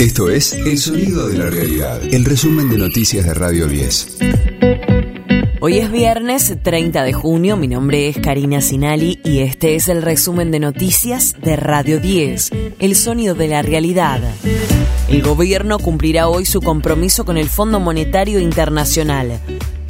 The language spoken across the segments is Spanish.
Esto es El Sonido de la Realidad, el resumen de noticias de Radio 10. Hoy es viernes 30 de junio, mi nombre es Karina Sinali y este es el resumen de noticias de Radio 10, El Sonido de la Realidad. El gobierno cumplirá hoy su compromiso con el Fondo Monetario Internacional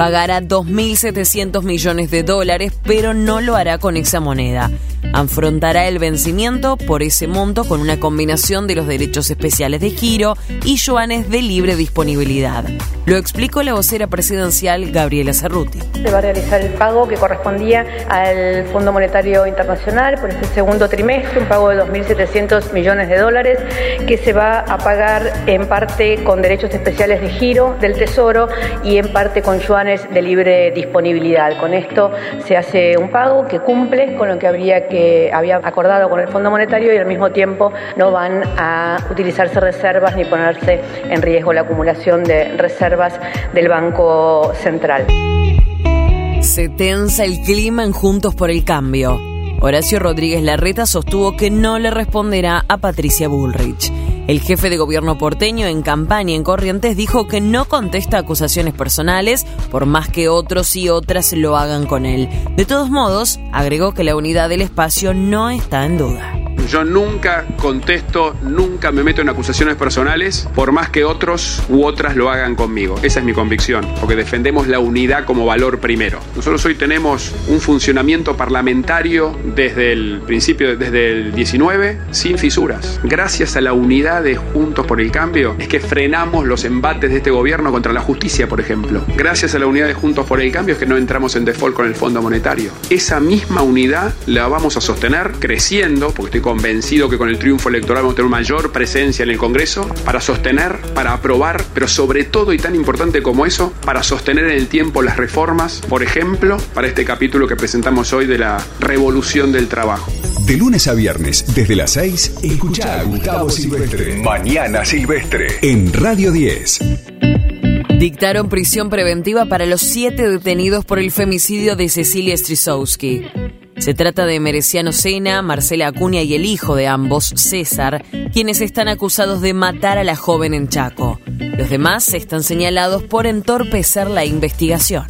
pagará 2.700 millones de dólares, pero no lo hará con esa moneda. Afrontará el vencimiento por ese monto con una combinación de los derechos especiales de giro y yuanes de libre disponibilidad. Lo explicó la vocera presidencial Gabriela Cerruti. Se va a realizar el pago que correspondía al Fondo Monetario Internacional por este segundo trimestre, un pago de 2.700 millones de dólares que se va a pagar en parte con derechos especiales de giro del Tesoro y en parte con yuanes de libre disponibilidad. Con esto se hace un pago que cumple con lo que habría que había acordado con el Fondo Monetario y al mismo tiempo no van a utilizarse reservas ni ponerse en riesgo la acumulación de reservas del Banco Central. Se tensa el clima en Juntos por el Cambio. Horacio Rodríguez Larreta sostuvo que no le responderá a Patricia Bullrich. El jefe de gobierno porteño en campaña en Corrientes dijo que no contesta acusaciones personales, por más que otros y otras lo hagan con él. De todos modos, agregó que la unidad del espacio no está en duda. Yo nunca contesto, nunca me meto en acusaciones personales, por más que otros u otras lo hagan conmigo. Esa es mi convicción, porque defendemos la unidad como valor primero. Nosotros hoy tenemos un funcionamiento parlamentario desde el principio, desde el 19, sin fisuras. Gracias a la unidad de Juntos por el Cambio, es que frenamos los embates de este gobierno contra la justicia, por ejemplo. Gracias a la unidad de Juntos por el Cambio es que no entramos en default con el Fondo Monetario. Esa misma unidad la vamos a sostener creciendo, porque estoy convencido que con el triunfo electoral vamos a tener mayor presencia en el Congreso para sostener, para aprobar, pero sobre todo y tan importante como eso, para sostener en el tiempo las reformas, por ejemplo, para este capítulo que presentamos hoy de la revolución del trabajo. De lunes a viernes, desde las 6, escucha a Gustavo Silvestre. Mañana Silvestre. En Radio 10. Dictaron prisión preventiva para los siete detenidos por el femicidio de Cecilia Strisowski. Se trata de Mereciano Sena, Marcela Acuña y el hijo de ambos, César, quienes están acusados de matar a la joven en Chaco. Los demás están señalados por entorpecer la investigación.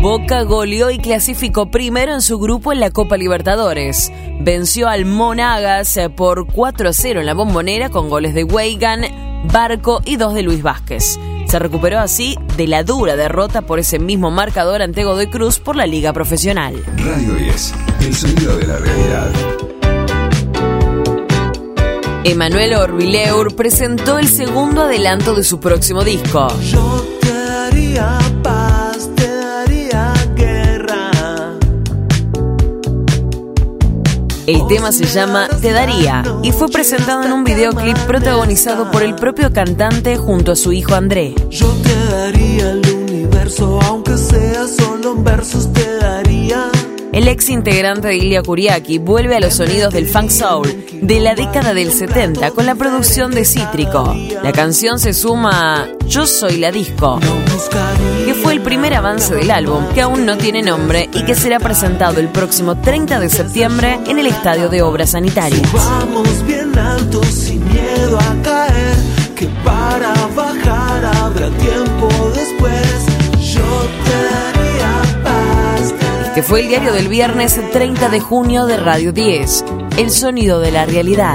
Boca goleó y clasificó primero en su grupo en la Copa Libertadores. Venció al Monagas por 4 a 0 en la bombonera con goles de Weigan, Barco y dos de Luis Vázquez. Se recuperó así de la dura derrota por ese mismo marcador ante Godoy Cruz por la Liga Profesional. Radio 10, el sonido de la realidad. Emanuel Orbileur presentó el segundo adelanto de su próximo disco. Yo te El tema se llama Te Daría y fue presentado en un videoclip protagonizado por el propio cantante junto a su hijo André. Yo te daría el universo, aunque sea solo en versos, te daría. El ex integrante de Ilya Kuriaki vuelve a los sonidos del funk soul de la década del 70 con la producción de Cítrico. La canción se suma a Yo Soy la Disco, que fue el primer avance del álbum, que aún no tiene nombre y que será presentado el próximo 30 de septiembre en el Estadio de Obras Sanitarias. Vamos bien alto sin miedo a caer, que para bajar habrá tiempo después. Yo te daría paz. te Que fue el diario del viernes 30 de junio de Radio 10, El Sonido de la Realidad.